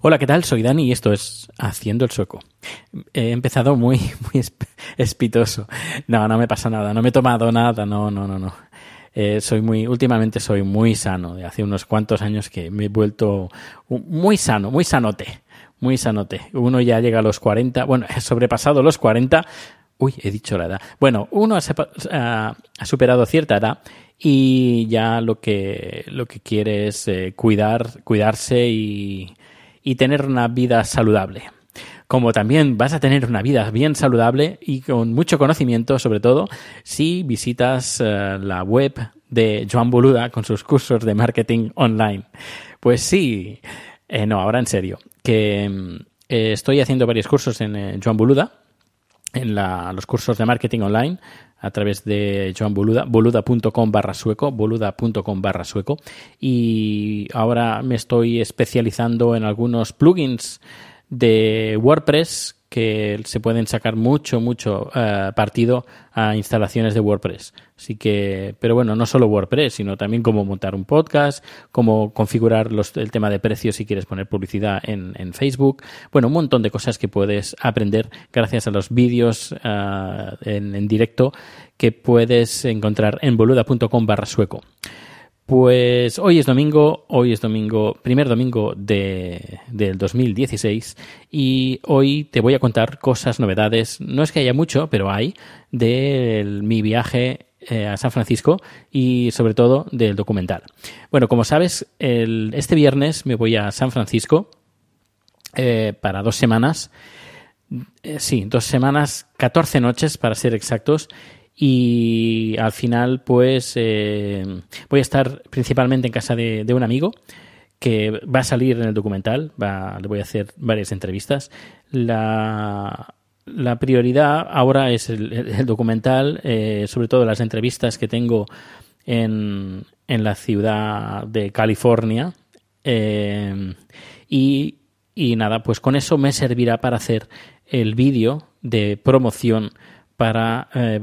Hola, ¿qué tal? Soy Dani y esto es Haciendo el Sueco. He empezado muy, muy esp- espitoso. No, no me pasa nada, no me he tomado nada, no, no, no, no. Eh, soy muy, últimamente soy muy sano, de hace unos cuantos años que me he vuelto muy sano, muy sanote, muy sanote. Uno ya llega a los 40, bueno, he sobrepasado los 40, uy, he dicho la edad. Bueno, uno ha, superado cierta edad y ya lo que, lo que quiere es eh, cuidar, cuidarse y, tener una vida saludable. Como también vas a tener una vida bien saludable y con mucho conocimiento, sobre todo si visitas eh, la web de Joan Boluda con sus cursos de marketing online. Pues sí, eh, no, ahora en serio, que mm, estoy haciendo varios cursos en Joan Boluda, en la- los cursos de marketing online a través de Joan Boluda, boluda.com barra sueco, boluda.com barra sueco. Y ahora me estoy especializando en algunos plugins de WordPress que se pueden sacar mucho, mucho eh, partido a instalaciones de WordPress. Así que, pero bueno, no solo WordPress, sino también cómo montar un podcast, cómo configurar los- el tema de precios si quieres poner publicidad en, Facebook. Bueno, un montón de cosas que puedes aprender gracias a los vídeos eh, en, en directo que puedes encontrar en boluda.com barra sueco. Pues hoy es domingo, hoy es domingo, primer domingo de, del 2016 y hoy te voy a contar cosas, novedades, no es que haya mucho, pero hay, de mi viaje eh, a San Francisco y sobre todo del documental. Bueno, como sabes, el- este viernes me voy a San Francisco eh, para dos semanas. Eh, sí, dos semanas, 14 noches para ser exactos. Y al final, pues eh, voy a estar principalmente en casa de, un amigo que va a salir en el documental. Va, le voy a hacer varias entrevistas. La, la prioridad ahora es el documental, eh, sobre todo las entrevistas que tengo en, en la ciudad de California. Eh, y, y nada, pues con eso me servirá para hacer el vídeo de promoción para eh,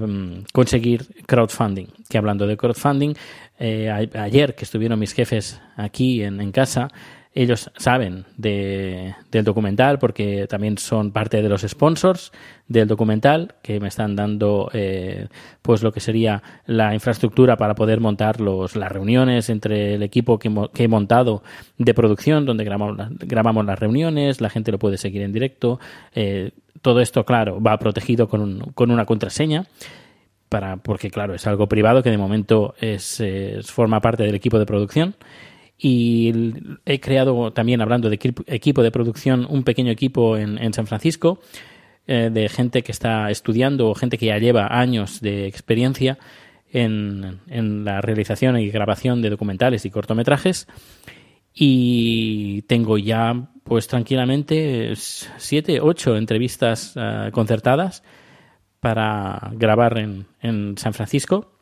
conseguir crowdfunding. Que hablando de crowdfunding, eh, ayer que estuvieron mis jefes aquí en, casa, ellos saben de- del documental porque también son parte de los sponsors del documental que me están dando eh, pues lo que sería la infraestructura para poder montar los, las reuniones entre el equipo que, que he montado de producción donde grabamos, grabamos las reuniones, la gente lo puede seguir en directo. eh, todo esto, claro, va protegido con, un- con una contraseña para, porque claro, es algo privado que de momento es, forma parte del equipo de producción. Y he creado también, hablando de equipo- equipo de producción, un pequeño equipo en, en San Francisco eh, de gente que está estudiando o gente que ya lleva años de experiencia en, en la realización y grabación de documentales y cortometrajes. Y tengo ya, pues tranquilamente, siete, ocho entrevistas eh, concertadas para grabar en, en San Francisco.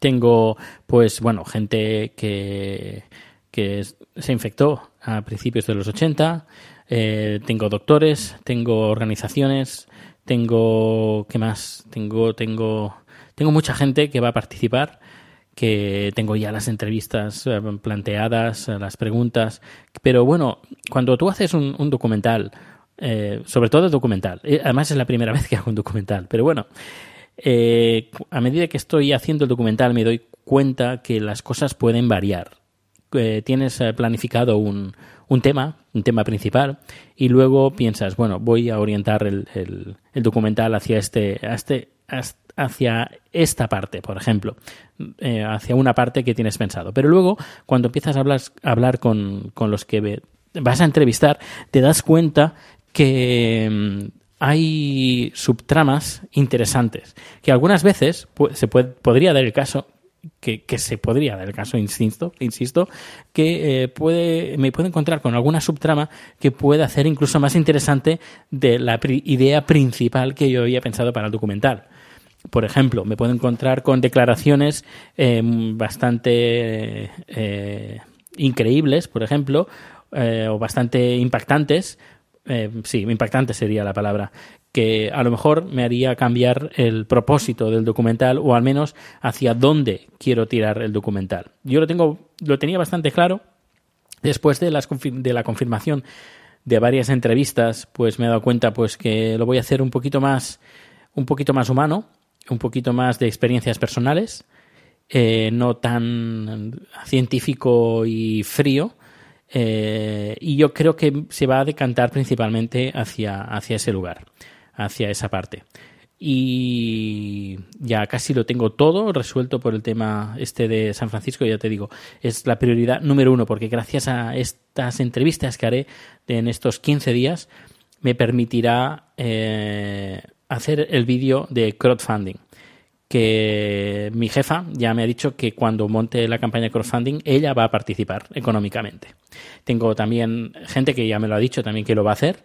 Tengo, pues bueno, gente que, que se infectó a principios de los 80. eh, tengo doctores, tengo organizaciones, tengo, ¿qué más? Tengo, tengo, tengo mucha gente que va a participar que tengo ya las entrevistas eh, planteadas, eh, las preguntas. Pero bueno, cuando tú haces un, documental eh, sobre todo documental. Eh, Además es la primera vez que hago un documental, pero bueno, a medida que estoy haciendo el documental me doy cuenta que las cosas pueden variar. Tienes planificado un, un tema, un tema principal, y luego piensas, bueno, voy a orientar el, el- el documental hacia este, a este, as- hacia esta parte, por ejemplo, eh, hacia una parte que tienes pensado. Pero luego, cuando empiezas a hablar, con, con los que vas a entrevistar, te das cuenta que mm, hay subtramas interesantes, que algunas veces se puede, podría dar el caso que, que se podría dar el caso, insisto, insisto que eh, puede, me puedo encontrar con alguna subtrama que puede hacer incluso más interesante de la idea principal que yo había pensado para el documental. Por ejemplo, me puedo encontrar con declaraciones eh, bastante eh, increíbles, por ejemplo, eh, o bastante impactantes. sí, impactante sería la palabra, que a lo mejor me haría cambiar el propósito del documental o al menos hacia dónde quiero tirar el documental. Yo lo tengo, lo tenía bastante claro después de, las, de la confirmación de varias entrevistas, pues me he dado cuenta pues que lo voy a hacer un poquito más, un poquito más humano, un poquito más de experiencias personales, eh, no tan científico y frío. eh, y yo creo que se va a decantar principalmente hacia, hacia ese lugar, hacia esa parte. Y ya casi lo tengo todo resuelto por el tema este de San Francisco, ya te digo, es la prioridad número uno, porque gracias a estas entrevistas que haré en estos 15 días, me permitirá eh, hacer el vídeo de crowdfunding que mi jefa ya me ha dicho que cuando monte la campaña de crowdfunding ella va a participar económicamente. Tengo también gente que ya me lo ha dicho también que lo va a hacer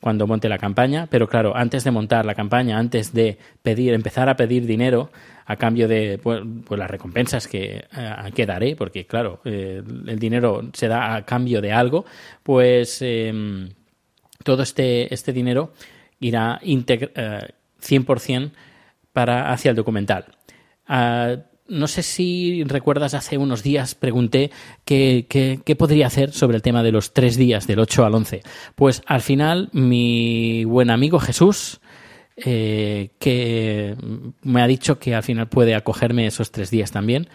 cuando monte la campaña, pero claro, antes de montar la campaña, antes de pedir, empezar a pedir dinero a cambio de pues, pues las recompensas que, eh, que daré, porque claro, eh, el dinero se da a cambio de algo, pues eh, todo este, este dinero irá integ- eh, 100% para, hacia el documental. Ah, no sé si recuerdas, hace unos días pregunté qué, qué- qué podría hacer sobre el tema de los tres días, del 8 al 11. Pues al final, mi buen amigo Jesús, eh, que me ha dicho que al final puede acogerme esos tres días también,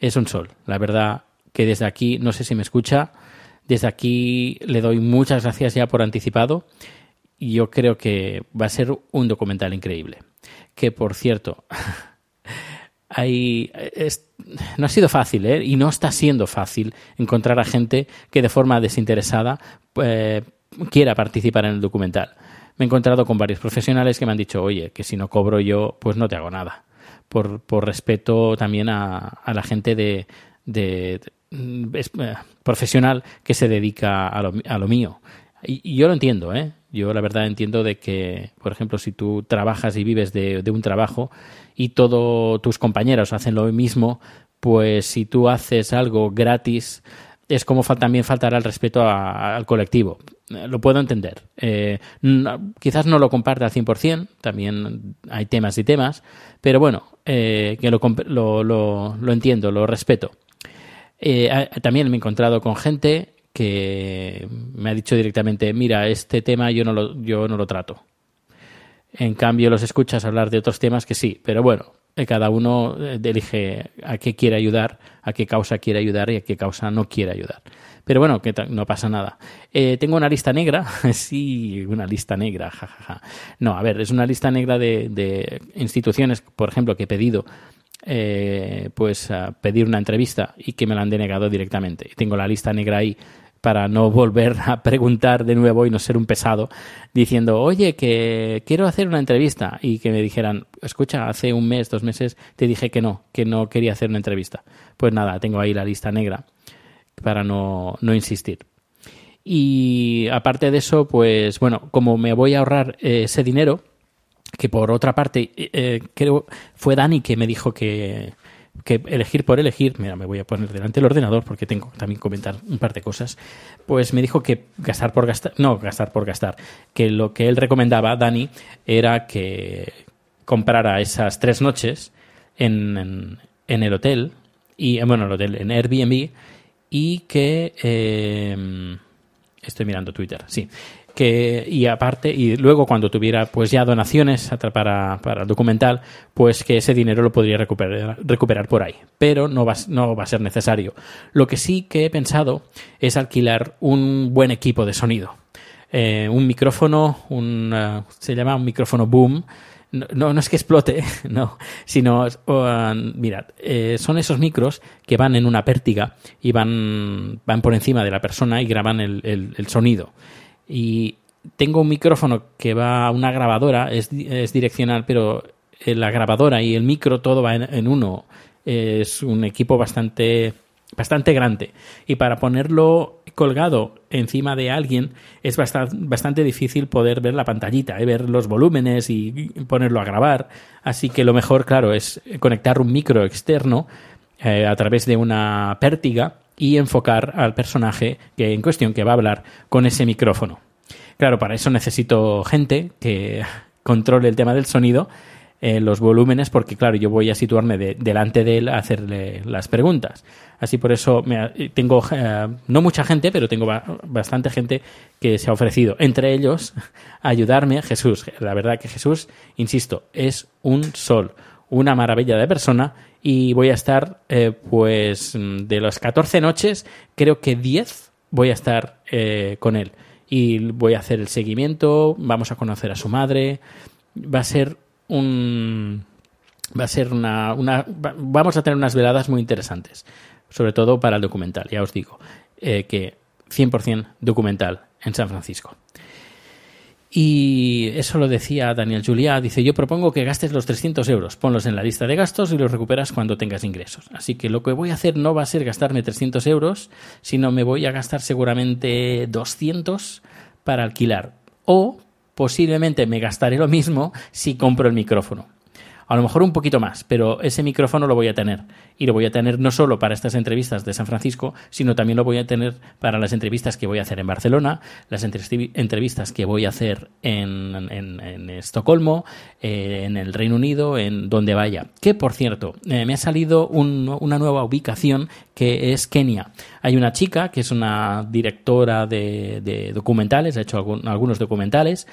es un sol. La verdad que desde aquí, no sé si me escucha, desde aquí le doy muchas gracias ya por anticipado yo creo que va a ser un documental increíble. Que por cierto, hay, no ha sido fácil ¿eh? y no está siendo fácil encontrar a gente que de forma desinteresada eh, quiera participar en el documental. Me he encontrado con varios profesionales que me han dicho, oye, que si no cobro yo, pues no te hago nada. Por, por respeto también a, la gente de, de- eh, profesional que se dedica a lo, a lo mío. Y yo lo entiendo, ¿eh? Yo la verdad entiendo de que, por ejemplo, si tú trabajas y vives de, de un trabajo y todos tus compañeros hacen lo mismo, pues si tú haces algo gratis, es como también faltará el respeto al colectivo. Lo puedo entender. Eh, quizás no lo comparte al 100%, también hay temas y temas, pero bueno, eh, que lo, lo, lo- lo entiendo, lo respeto. Eh, también me he encontrado con gente que me ha dicho directamente, mira, este tema yo no lo, yo no lo trato. En cambio, los escuchas hablar de otros temas que sí, pero bueno, eh, cada uno eh, elige a qué quiere ayudar, a qué causa quiere ayudar y a qué causa no quiere ayudar. Pero bueno, que no pasa nada. Eh, tengo una lista negra, sí, una lista negra, jajaja. No, a ver, es una lista negra de, de instituciones, por ejemplo, que he pedido pues pedir una entrevista y que me la han denegado directamente. Tengo la lista negra ahí para no volver a preguntar de nuevo y no ser un pesado diciendo, oye, que quiero hacer una entrevista y que me dijeran, escucha, hace un mes, dos meses te dije que no, que no quería hacer una entrevista. Pues nada, tengo ahí la lista negra para no, no insistir. Y aparte de eso, pues bueno, como me voy a ahorrar eh, ese dinero, que por otra parte, eh, eh, creo fue Dani que me dijo que, que elegir por elegir, mira, me voy a poner delante del ordenador porque tengo que también comentar un par de cosas, pues me dijo que gastar por gastar, no, gastar por gastar, que lo que él recomendaba, Dani, era que comprara esas tres noches en, en, en el hotel, y eh, bueno, el hotel, en Airbnb, y que... eh, estoy mirando Twitter, sí, que y aparte y luego cuando tuviera pues ya donaciones para, para el documental pues que ese dinero lo podría recuperar, recuperar por ahí. Pero no va, no va a ser necesario. Lo que sí que he pensado es alquilar un buen equipo de sonido. Eh, un micrófono un uh, se llama un micrófono boom. No, no, es que explote, no, sino, uh, mirad, eh, son esos micros que van en una pértiga y van, van por encima de la persona y graban el, el sonido y tengo un micrófono que va a una grabadora, es, es direccional, pero eh, la grabadora y el micro todo va en, uno. Es un equipo bastante bastante grande y para ponerlo colgado encima de alguien es bastante, bastante difícil poder ver la pantallita, ¿eh? ver los volúmenes y ponerlo a grabar. Así que lo mejor, claro, es conectar un micro externo eh, a través de una pértiga y enfocar al personaje que en cuestión que va a hablar con ese micrófono. Claro, para eso necesito gente que controle el tema del sonido, eh, los volúmenes, porque claro, yo voy a situarme de, delante de él a hacerle las preguntas. Así por eso me, tengo, eh, no mucha gente, pero tengo ba bastante gente que se ha ofrecido. Entre ellos, ayudarme Jesús. La verdad que Jesús, insisto, es un sol, una maravilla de persona y voy a estar, eh, pues, de las 14 noches, creo que 10 voy a estar eh, con él. Y voy a hacer el seguimiento, vamos a conocer a su madre. Va a ser un. Va a ser una. una vamos a tener unas veladas muy interesantes. Sobre todo para el documental, ya os digo. Eh, que 100% documental en San Francisco. Y eso lo decía Daniel Juliá. Dice: Yo propongo que gastes los 300 euros, ponlos en la lista de gastos y los recuperas cuando tengas ingresos. Así que lo que voy a hacer no va a ser gastarme 300 euros, sino me voy a gastar seguramente 200 para alquilar. O posiblemente me gastaré lo mismo si compro el micrófono. A lo mejor un poquito más, pero ese micrófono lo voy a tener. Y lo voy a tener no solo para estas entrevistas de San Francisco, sino también lo voy a tener para las entrevistas que voy a hacer en Barcelona, las entrevistas que voy a hacer en, en, en Estocolmo, eh, en el Reino Unido, en donde vaya. Que, por cierto, eh, me ha salido un, una nueva ubicación que es Kenia. Hay una chica que es una directora de, de documentales, ha hecho algún, algunos documentales,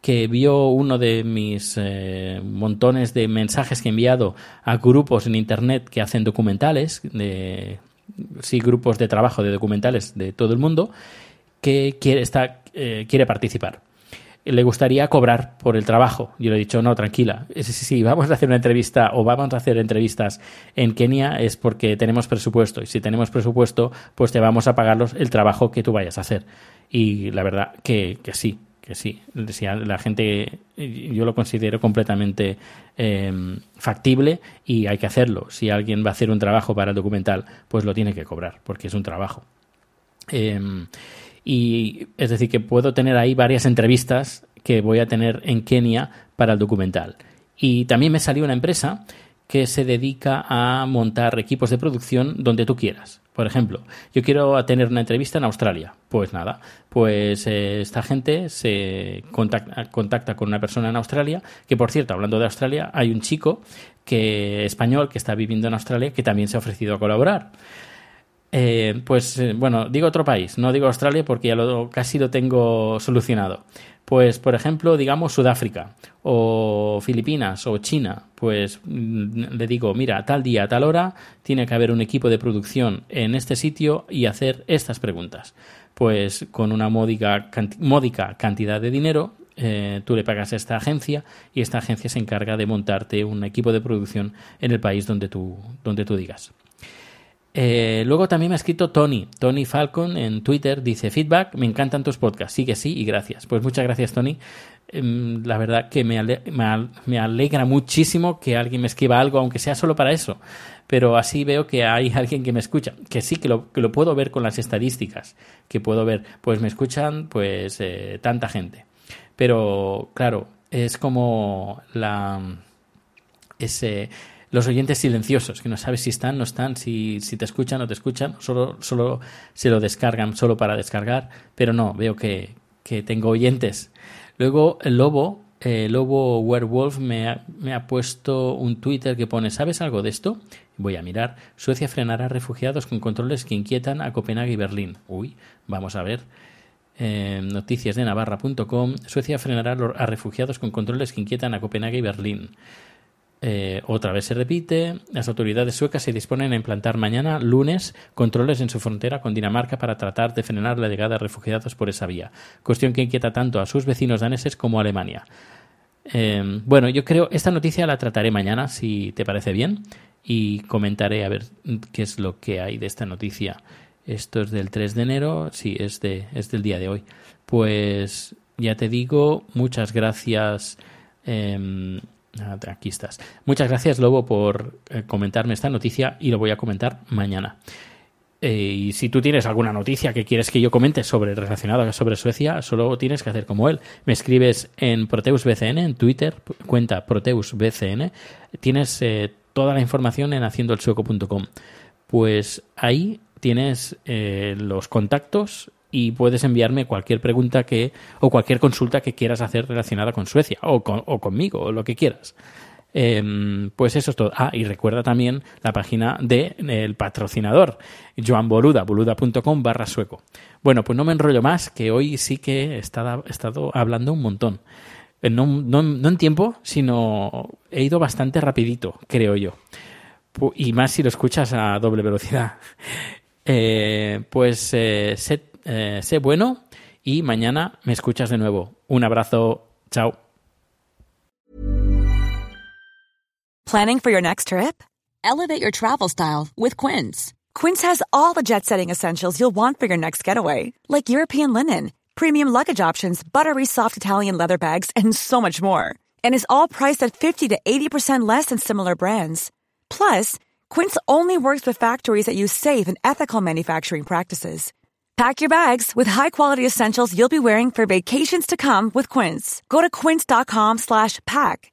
que vio uno de mis eh, montones de mensajes que he enviado a grupos en internet que hacen documentales, de, sí, grupos de trabajo de documentales de todo el mundo, que quiere, está, eh, quiere participar. Le gustaría cobrar por el trabajo. Yo le he dicho, no, tranquila. Si, vamos a hacer una entrevista o vamos a hacer entrevistas en Kenia es porque tenemos presupuesto. Y si tenemos presupuesto, pues te vamos a pagar el trabajo que tú vayas a hacer. Y la verdad que, que sí, que sí, si la gente yo lo considero completamente eh, factible y hay que hacerlo. Si alguien va a hacer un trabajo para el documental, pues lo tiene que cobrar, porque es un trabajo. Eh, y es decir, que puedo tener ahí varias entrevistas que voy a tener en Kenia para el documental. Y también me salió una empresa que se dedica a montar equipos de producción donde tú quieras. Por ejemplo, yo quiero tener una entrevista en Australia. Pues nada, pues eh, esta gente se contacta, contacta, con una persona en Australia, que por cierto, hablando de Australia, hay un chico que español que está viviendo en Australia que también se ha ofrecido a colaborar. Eh, pues eh, bueno, digo otro país, no digo Australia porque ya lo, casi lo tengo solucionado. Pues, por ejemplo, digamos Sudáfrica o Filipinas o China, pues mm, le digo, mira, tal día, a tal hora, tiene que haber un equipo de producción en este sitio y hacer estas preguntas. Pues con una módica, módica cantidad de dinero, eh, tú le pagas a esta agencia y esta agencia se encarga de montarte un equipo de producción en el país donde donde tú digas. Eh, luego también me ha escrito Tony, Tony Falcon en Twitter, dice feedback, me encantan tus podcasts, sigue sí y gracias. Pues muchas gracias Tony. Eh, la verdad que me, ale me, me, alegra muchísimo que alguien me escriba algo, aunque sea solo para eso. Pero así veo que hay alguien que me escucha, que sí, que lo, que lo puedo ver con las estadísticas, que puedo ver, pues me escuchan pues eh, tanta gente. Pero claro, es como la... ese los oyentes silenciosos, que no sabes si están, no están, si, te escuchan no te escuchan, solo, solo se lo descargan solo para descargar, pero no, veo que, que tengo oyentes. Luego el lobo, el lobo werewolf me ha, me ha puesto un Twitter que pone, ¿sabes algo de esto? Voy a mirar. Suecia frenará refugiados con controles que inquietan a Copenhague y Berlín. Uy, vamos a ver. eh, noticias de Navarra.com, Suecia frenará a refugiados con controles que inquietan a Copenhague y Berlín. Eh, otra vez se repite, las autoridades suecas se disponen a implantar mañana, lunes, controles en su frontera con Dinamarca para tratar de frenar la llegada de refugiados por esa vía, cuestión que inquieta tanto a sus vecinos daneses como a Alemania. Eh, bueno, yo creo, esta noticia la trataré mañana, si te parece bien, y comentaré a ver qué es lo que hay de esta noticia. Esto es del 3 de enero, sí, es, de, es del día de hoy. Pues ya te digo, muchas gracias. Em, aquí estás. Muchas gracias, Lobo, por eh, comentarme esta noticia y lo voy a comentar mañana. Eh, y si tú tienes alguna noticia que quieres que yo comente sobre relacionada sobre Suecia, solo tienes que hacer como él. Me escribes en ProteusBCN, en Twitter, cuenta ProteusBCN. Tienes eh, toda la información en haciendoelsueco.com. Pues ahí tienes los contactos y puedes enviarme cualquier pregunta que o cualquier consulta que quieras hacer relacionada con Suecia o, o conmigo o lo que quieras. Em, pues eso es todo. Ah, y recuerda también la página del patrocinador, Joan Boluda, boluda.com barra sueco. Bueno, pues no me enrollo más, que hoy sí que he estado, he estado hablando un montón. No, no, no en tiempo, sino he ido bastante rapidito, creo yo. Y más si lo escuchas a doble velocidad. Eh, pues eh, eh, sé bueno y mañana me escuchas de nuevo. Un abrazo. Chao. Planning for your next trip? Elevate your travel style with Quince. Quince has all the jet setting essentials you'll want for your next getaway, like European linen, premium luggage options, buttery soft Italian leather bags, and so much more. And is all priced at 50 to 80% less than similar brands. Plus, Quince only works with factories that use safe and ethical manufacturing practices. Pack your bags with high-quality essentials you'll be wearing for vacations to come with Quince. Go to quince.com/pack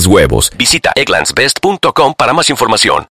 huevos. Visita egglandsbest.com para más información.